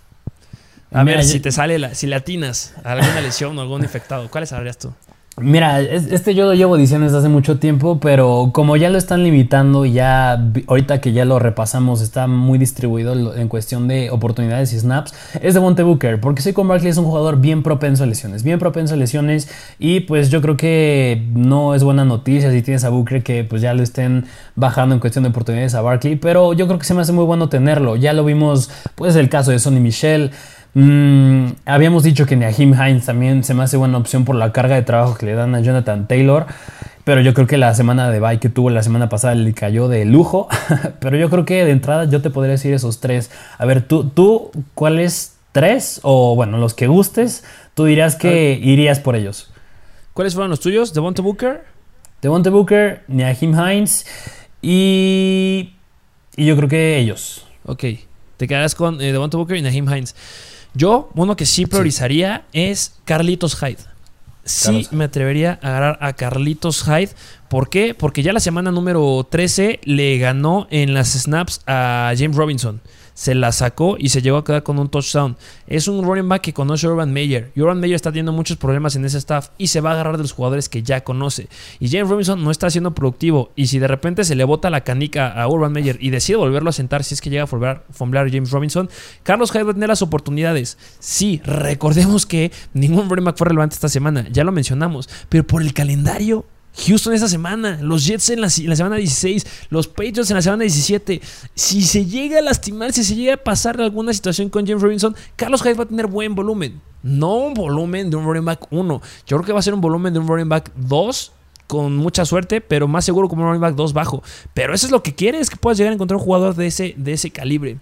A ver si te sale, la, si latinas alguna lesión o algún infectado, ¿cuáles agarrarías tú? Mira, este yo lo llevo diciendo desde hace mucho tiempo, pero como ya lo están limitando, ya ahorita que ya lo repasamos, está muy distribuido en cuestión de oportunidades y snaps, es de Monte Booker, porque con Barkley es un jugador bien propenso a lesiones, bien propenso a lesiones, y pues yo creo que no es buena noticia si tienes a Booker que pues ya lo estén bajando en cuestión de oportunidades a Barkley, pero yo creo que se me hace muy bueno tenerlo, ya lo vimos, pues el caso de Sonny Michel. Mm, habíamos dicho que Nahim Hines también se me hace buena opción por la carga de trabajo que le dan a Jonathan Taylor. Pero yo creo que la semana de bye que tuvo la semana pasada le cayó de lujo. pero yo creo que de entrada yo te podría decir esos tres. A ver, tú, tú ¿cuáles tres? O bueno, los que gustes, tú dirías que irías por ellos. ¿Cuáles fueron los tuyos? ¿Devonta Booker? Devonta Booker, Nahim Hines y, y yo creo que ellos. Ok, te quedarás con eh, Devonta Booker y Nahim Hines. Yo, uno que sí priorizaría es Carlitos Hyde. Sí me atrevería a agarrar a Carlitos Hyde. ¿Por qué? Porque ya la semana número 13 le ganó en las snaps a James Robinson se la sacó y se llegó a quedar con un touchdown. Es un running back que conoce a Urban Meyer. Y Urban Meyer está teniendo muchos problemas en ese staff y se va a agarrar de los jugadores que ya conoce. Y James Robinson no está siendo productivo. Y si de repente se le bota la canica a Urban Meyer y decide volverlo a sentar, si es que llega a fomblar James Robinson, Carlos Hyde va a tener las oportunidades. Sí, recordemos que ningún running back fue relevante esta semana, ya lo mencionamos, pero por el calendario Houston esta semana, los Jets en la, semana 16, los Patriots en la semana 17. Si se llega a lastimar, si se llega a pasar alguna situación con James Robinson, Carlos Hyde va a tener buen volumen. No un volumen de un running back 1. Yo creo que va a ser un volumen de un running back 2 con mucha suerte, pero más seguro como un running back 2 bajo. Pero eso es lo que quieres, que puedas llegar a encontrar un jugador de ese, de ese calibre.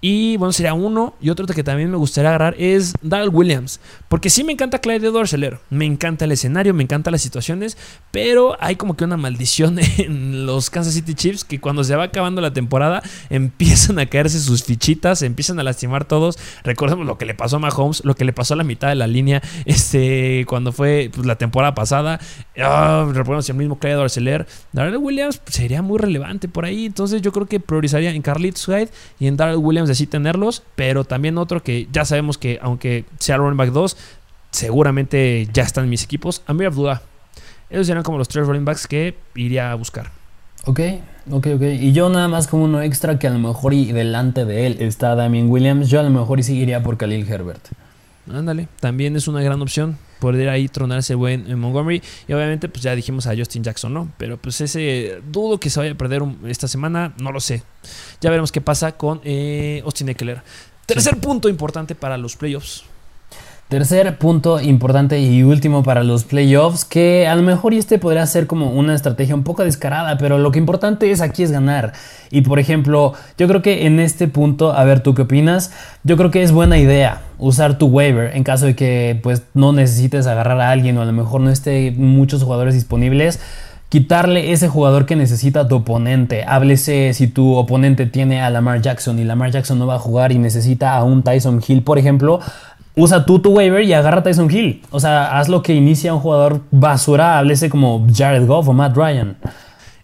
Y bueno, sería uno. Y otro que también me gustaría agarrar es Darrell Williams. Porque sí me encanta Clyde Dorseler. Me encanta el escenario, me encantan las situaciones. Pero hay como que una maldición en los Kansas City Chiefs que cuando se va acabando la temporada empiezan a caerse sus fichitas, empiezan a lastimar todos. Recordemos lo que le pasó a Mahomes, lo que le pasó a la mitad de la línea este, cuando fue pues, la temporada pasada. Oh, recordemos el mismo Clyde Dorseler. Darrell Williams sería muy relevante por ahí. Entonces yo creo que priorizaría en Carlitos Hyde y en Darrell Williams de sí tenerlos, pero también otro que ya sabemos que aunque sea running back 2, seguramente ya están mis equipos. Amir Abdullah. Esos serían como los tres running backs que iría a buscar. Ok. Ok, ok. Y yo nada más como uno extra que a lo mejor y delante de él está Damien Williams, yo a lo mejor y seguiría por Khalil Herbert. Ándale, también es una gran opción poder ahí tronarse buen en Montgomery. Y obviamente, pues ya dijimos a Justin Jackson, ¿no? Pero pues ese dudo que se vaya a perder esta semana, no lo sé. Ya veremos qué pasa con eh, Austin Eckler. Tercer punto importante para los playoffs. Tercer punto importante y último para los playoffs, que a lo mejor este podría ser como una estrategia un poco descarada, pero lo que importante es aquí es ganar. Y por ejemplo, yo creo que en este punto, a ver tú qué opinas, yo creo que es buena idea usar tu waiver en caso de que pues no necesites agarrar a alguien o a lo mejor no esté muchos jugadores disponibles quitarle ese jugador que necesita tu oponente. Háblese si tu oponente tiene a Lamar Jackson y Lamar Jackson no va a jugar y necesita a un Tyson Hill, por ejemplo usa tú tu waiver y agarra a Tyson Hill. O sea, haz lo que inicia un jugador basura, háblese como Jared Goff o Matt Ryan.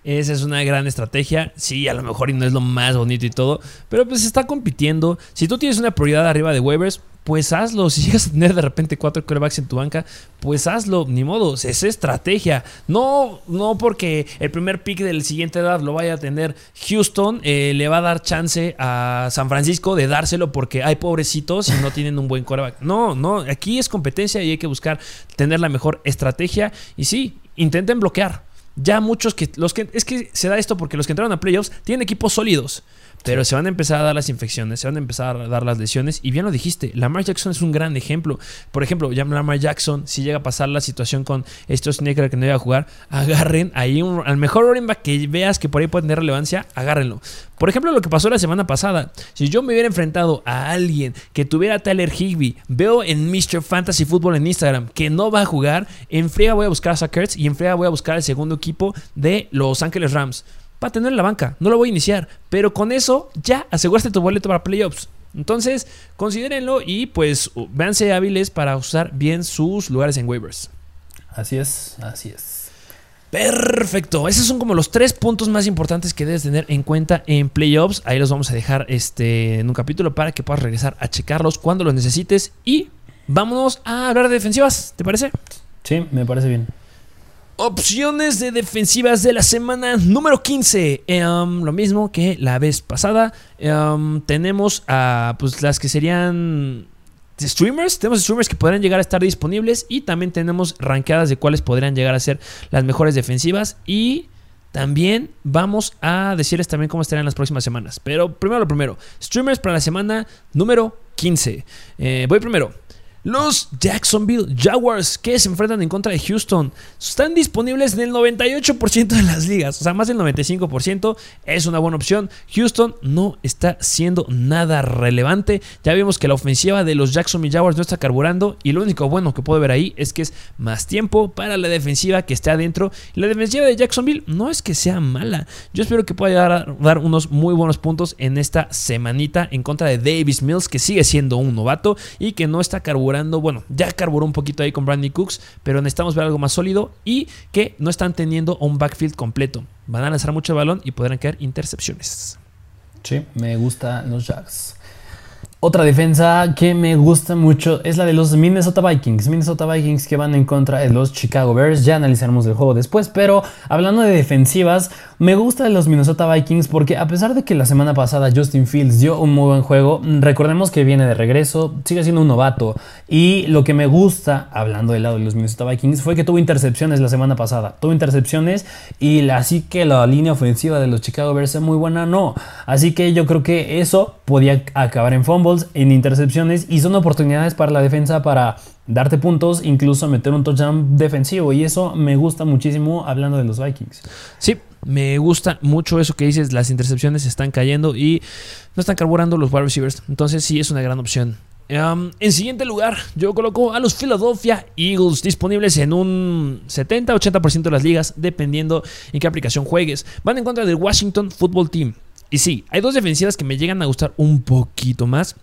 Esa es una gran estrategia. Sí, a lo mejor y no es lo más bonito y todo, pero pues está compitiendo. Si tú tienes una prioridad arriba de waivers, pues hazlo. Si llegas a tener de repente cuatro quarterbacks en tu banca, pues hazlo. Ni modo, es estrategia. No, no porque el primer pick del siguiente edad lo vaya a tener Houston, eh, le va a dar chance a San Francisco de dárselo porque hay pobrecitos y no tienen un buen quarterback. No, no, aquí es competencia y hay que buscar tener la mejor estrategia. Y sí, intenten bloquear. Ya muchos que los que es que se da esto porque los que entraron a playoffs tienen equipos sólidos. Pero se van a empezar a dar las infecciones, se van a empezar a dar las lesiones. Y bien lo dijiste, Lamar Jackson es un gran ejemplo. Por ejemplo, ya Lamar Jackson, si llega a pasar la situación con estos Sneaker que no iba a jugar, agarren ahí al mejor running back que veas que por ahí puede tener relevancia, agárrenlo. Por ejemplo, lo que pasó la semana pasada. Si yo me hubiera enfrentado a alguien que tuviera Tyler Higby, veo en Mr. Fantasy Football en Instagram que no va a jugar, en friega voy a buscar a Sackers y en friega voy a buscar el segundo equipo de Los Ángeles Rams va a tener en la banca. No lo voy a iniciar. Pero con eso ya aseguraste tu boleto para playoffs. Entonces, considérenlo y pues véanse hábiles para usar bien sus lugares en waivers. Así es, así es. Perfecto. Esos son como los tres puntos más importantes que debes tener en cuenta en playoffs. Ahí los vamos a dejar este, en un capítulo para que puedas regresar a checarlos cuando los necesites. Y vámonos a hablar de defensivas. ¿Te parece? Sí, me parece bien. Opciones de defensivas de la semana número 15. Em, lo mismo que la vez pasada. Em, tenemos a pues, las que serían streamers. Tenemos streamers que podrían llegar a estar disponibles. Y también tenemos rankeadas de cuáles podrían llegar a ser las mejores defensivas. Y también vamos a decirles también cómo estarán las próximas semanas. Pero primero lo primero. Streamers para la semana número 15. Eh, voy primero. Los Jacksonville Jaguars que se enfrentan en contra de Houston están disponibles en el 98% de las ligas, o sea, más del 95% es una buena opción. Houston no está siendo nada relevante. Ya vimos que la ofensiva de los Jacksonville Jaguars no está carburando y lo único bueno que puedo ver ahí es que es más tiempo para la defensiva que está adentro. La defensiva de Jacksonville no es que sea mala. Yo espero que pueda dar unos muy buenos puntos en esta semanita en contra de Davis Mills, que sigue siendo un novato y que no está carburando bueno, ya carburó un poquito ahí con Brandy Cooks, pero necesitamos ver algo más sólido y que no están teniendo un backfield completo. Van a lanzar mucho balón y podrán caer intercepciones. Sí, me gustan los Jacks. Otra defensa que me gusta mucho es la de los Minnesota Vikings. Minnesota Vikings que van en contra de los Chicago Bears. Ya analizaremos el juego después. Pero hablando de defensivas, me gusta de los Minnesota Vikings porque a pesar de que la semana pasada Justin Fields dio un muy buen juego, recordemos que viene de regreso, sigue siendo un novato. Y lo que me gusta, hablando del lado de los Minnesota Vikings, fue que tuvo intercepciones la semana pasada. Tuvo intercepciones y así que la línea ofensiva de los Chicago Bears es muy buena, no. Así que yo creo que eso podía acabar en fumble en intercepciones y son oportunidades para la defensa para darte puntos, incluso meter un touchdown defensivo. Y eso me gusta muchísimo hablando de los Vikings. Sí, me gusta mucho eso que dices. Las intercepciones están cayendo y no están carburando los wide receivers. Entonces sí es una gran opción. En siguiente lugar, yo coloco a los Philadelphia Eagles disponibles en un 70-80% de las ligas, dependiendo en qué aplicación juegues. Van en contra del Washington Football Team. Y sí, hay dos defensivas que me llegan a gustar un poquito más.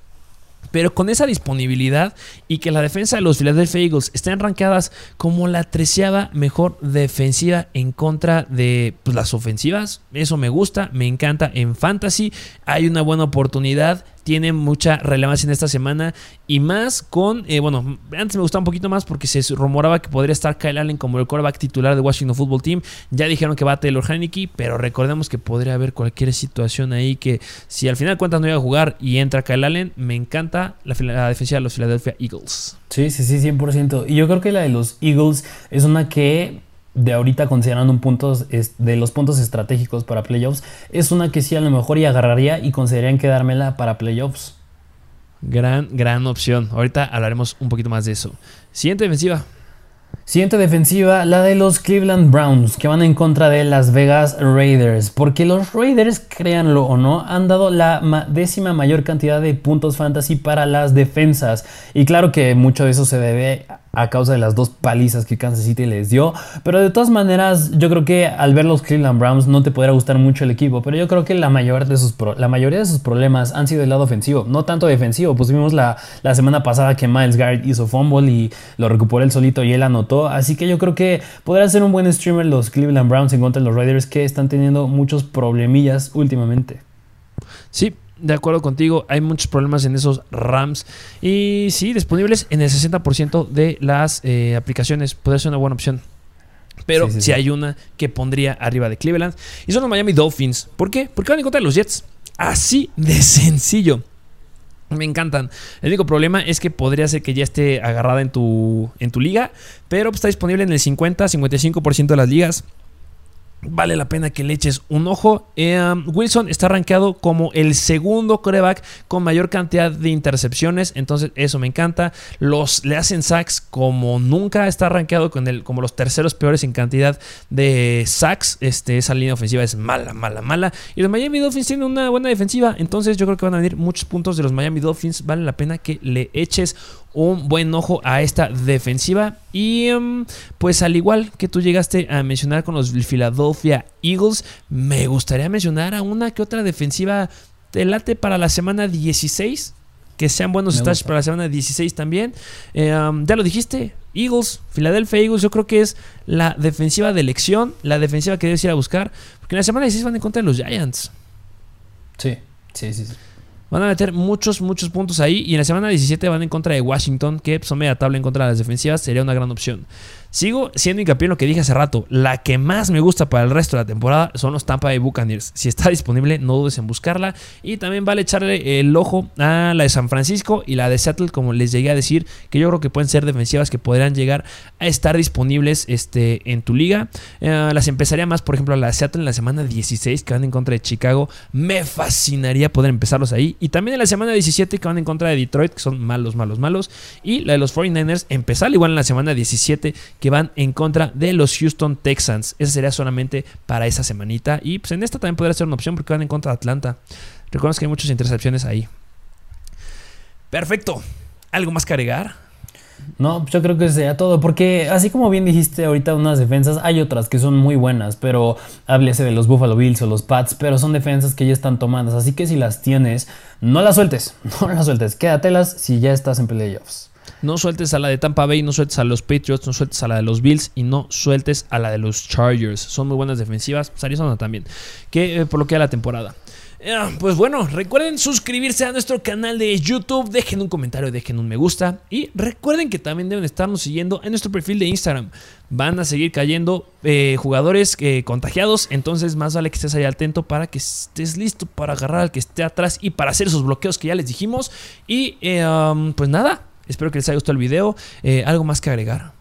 Pero con esa disponibilidad y que la defensa de los Philadelphia Eagles estén rankeadas como la treceava mejor defensiva en contra de pues, las ofensivas, eso me gusta, me encanta en fantasy. Hay una buena oportunidad tiene mucha relevancia en esta semana y más con, eh, bueno, antes me gustaba un poquito más porque se rumoraba que podría estar Kyle Allen como el quarterback titular de Washington Football Team. Ya dijeron que va a Taylor Heineke, pero recordemos que podría haber cualquier situación ahí que si al final de cuentas no iba a jugar y entra Kyle Allen, me encanta la, la defensiva de los Philadelphia Eagles. Sí, sí, sí, 100%. Y yo creo que la de los Eagles es una que de ahorita considerando un punto de los puntos estratégicos para playoffs, es una que sí a lo mejor y agarraría y considerarían quedármela para playoffs. Gran, gran opción. Ahorita hablaremos un poquito más de eso. Siguiente defensiva. Siguiente defensiva, la de los Cleveland Browns, que van en contra de Las Vegas Raiders. Porque los Raiders, créanlo o no, han dado la décima mayor cantidad de puntos fantasy para las defensas. Y claro que mucho de eso se debe a causa de las dos palizas que Kansas City les dio. Pero de todas maneras, yo creo que al ver los Cleveland Browns no te podrá gustar mucho el equipo. Pero yo creo que la mayoría de sus problemas han sido del lado ofensivo, no tanto defensivo. Pues vimos la, la semana pasada que Miles Garrett hizo fumble y lo recuperó él solito y él anotó. Así que yo creo que podrá ser un buen streamer los Cleveland Browns en contra de los Raiders que están teniendo muchos problemillas últimamente. Sí, de acuerdo contigo, hay muchos problemas en esos RAMs. Y sí, disponibles en el 60% de las eh, aplicaciones. Podría ser una buena opción. Pero si hay una que pondría arriba de Cleveland. Y son los Miami Dolphins. ¿Por qué? Porque van a encontrar los Jets. Así de sencillo. Me encantan. El único problema es que podría ser que ya esté agarrada en tu, en tu liga. Pero está disponible en el 50-55% de las ligas vale la pena que le eches un ojo. Eh, um, Wilson está rankeado como el segundo coreback con mayor cantidad de intercepciones, entonces eso me encanta. Los le hacen sacks como nunca, está rankeado con el, como los terceros peores en cantidad de sacks. Este, esa línea ofensiva es mala, mala, mala. Y los Miami Dolphins tienen una buena defensiva, entonces yo creo que van a venir muchos puntos de los Miami Dolphins. Vale la pena que le eches un buen ojo a esta defensiva. Y em, pues al igual que tú llegaste a mencionar con los Philadelphia Eagles, me gustaría mencionar a una que otra defensiva de late para la semana 16. Que sean buenos stats para la semana 16 también. Em, ya lo dijiste, Eagles, Philadelphia Eagles, yo creo que es la defensiva de elección, la defensiva que debes ir a buscar. Porque en la semana 16 van en contra de los Giants. Sí, sí, sí. sí. Van a meter muchos, muchos puntos ahí. Y en la semana 17 van en contra de Washington, que son media tabla en contra de las defensivas. Sería una gran opción. Sigo siendo hincapié en lo que dije hace rato. La que más me gusta para el resto de la temporada son los Tampa Bay Buccaneers. Si está disponible, no dudes en buscarla. Y también vale echarle el ojo a la de San Francisco y la de Seattle, como les llegué a decir, que yo creo que pueden ser defensivas que podrían llegar a estar disponibles este, en tu liga. Eh, las empezaría más, por ejemplo, a la de Seattle en la semana 16, que van en contra de Chicago. Me fascinaría poder empezarlos ahí. Y también en la semana 17, que van en contra de Detroit, que son malos, malos, malos. Y la de los 49ers, empezar igual en la semana 17 que van en contra de los Houston Texans. Esa sería solamente para esa semanita. Y pues en esta también podría ser una opción porque van en contra de Atlanta. Recuerda que hay muchas intercepciones ahí. Perfecto. ¿Algo más que agregar? No, yo creo que sería todo, porque así como bien dijiste ahorita unas defensas, hay otras que son muy buenas, pero háblese de los Buffalo Bills o los Pats, pero son defensas que ya están tomadas, así que si las tienes, no las sueltes, no las sueltes, quédatelas si ya estás en playoffs. No sueltes a la de Tampa Bay, no sueltes a los Patriots, no sueltes a la de los Bills y no sueltes a la de los Chargers. Son muy buenas defensivas. Pues Arizona también. Que eh, por lo que a la temporada. pues bueno, recuerden suscribirse a nuestro canal de YouTube, dejen un comentario, dejen un me gusta y recuerden que también deben estarnos siguiendo en nuestro perfil de Instagram. Van a seguir cayendo eh, jugadores eh, contagiados, entonces más vale que estés ahí atento para que estés listo para agarrar al que esté atrás y para hacer esos bloqueos que ya les dijimos. Y um, pues nada, Espero que les haya gustado el video. Eh, ¿Algo más que agregar?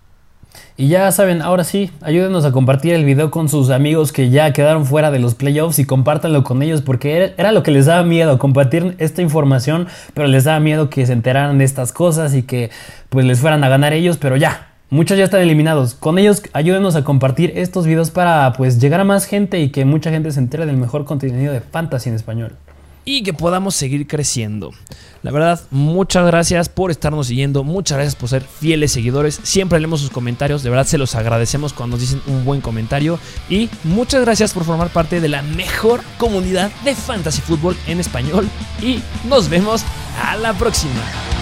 Y ya saben, ahora sí, ayúdenos a compartir el video con sus amigos que ya quedaron fuera de los playoffs y compártanlo con ellos porque era lo que les daba miedo, compartir esta información, pero les daba miedo que se enteraran de estas cosas y que pues les fueran a ganar ellos, pero ya, Muchos ya están eliminados. Con ellos ayúdenos a compartir estos videos para pues llegar a más gente y que mucha gente se entere del mejor contenido de fantasy en español y que podamos seguir creciendo. La verdad, muchas gracias por estarnos siguiendo, muchas gracias por ser fieles seguidores. Siempre leemos sus comentarios, de verdad se los agradecemos cuando nos dicen un buen comentario. Y muchas gracias por formar parte de la mejor comunidad de fantasy fútbol en español. Y nos vemos a la próxima.